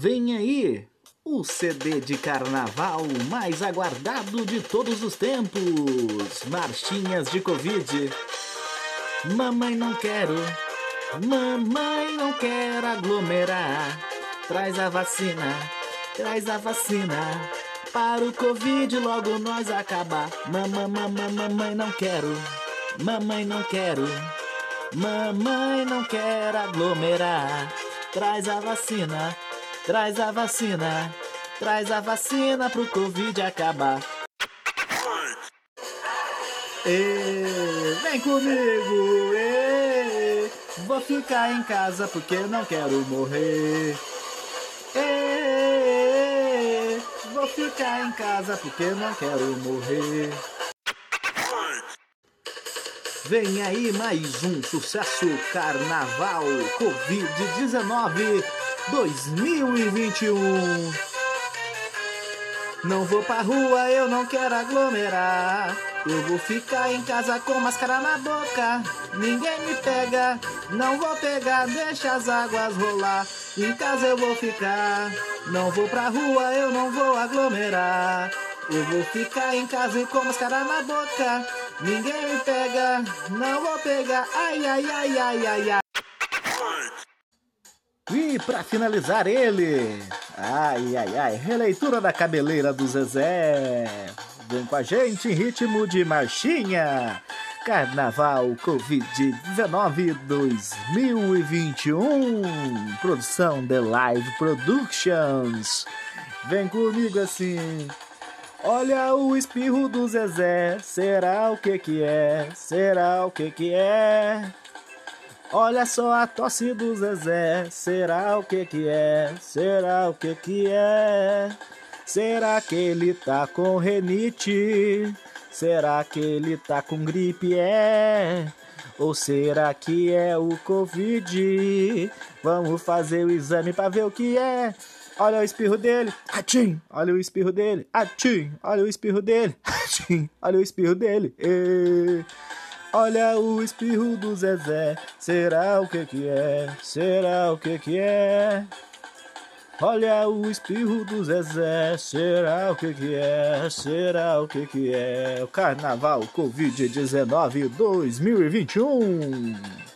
Vem aí o CD de carnaval mais aguardado de todos os tempos. Marchinhas de Covid. Mamãe não quero, mamãe não quero aglomerar. Traz a vacina, traz a vacina. Para o Covid logo nós acabar. Mamãe, mamãe, mamãe não quero, mamãe não quero. Mamãe não quer aglomerar. Traz a vacina, traz a vacina, traz a vacina pro Covid acabar. Ê, vem comigo, ê, vou ficar em casa porque não quero morrer. Ê, vou ficar em casa porque não quero morrer. Vem aí mais um sucesso Carnaval Covid-19 2021. Não vou pra rua, eu não quero aglomerar. Eu vou ficar em casa com máscara na boca. Ninguém me pega, não vou pegar, deixa as águas rolar. Em casa eu vou ficar. Não vou pra rua, eu não vou aglomerar. Eu vou ficar em casa e com máscara na boca. Ninguém me pega, não vou pegar. Ai, ai, ai, ai, ai, ai. E pra finalizar ele, ai, ai, ai, releitura da cabeleira do Zezé. Vem com a gente em ritmo de marchinha. Carnaval Covid-19 2021. Produção The Live Productions. Vem comigo assim. Olha o espirro do Zezé, será o que que é? Será o que que é? Olha só a tosse do Zezé, será o que que é? Será o que que é? Será que ele tá com renite? Será que ele tá com gripe? É? Ou será que é o Covid? Vamos fazer o exame pra ver o que é. Olha o espirro dele. Atim. Olha o espirro dele. Atim. Olha o espirro dele. Atim. Olha o espirro dele. E... Olha o espirro do Zezé. Será o que que é? Será o que que é? Olha o espirro do Zezé. Será o que que é? Será o que que é? O Carnaval Covid-19 2021.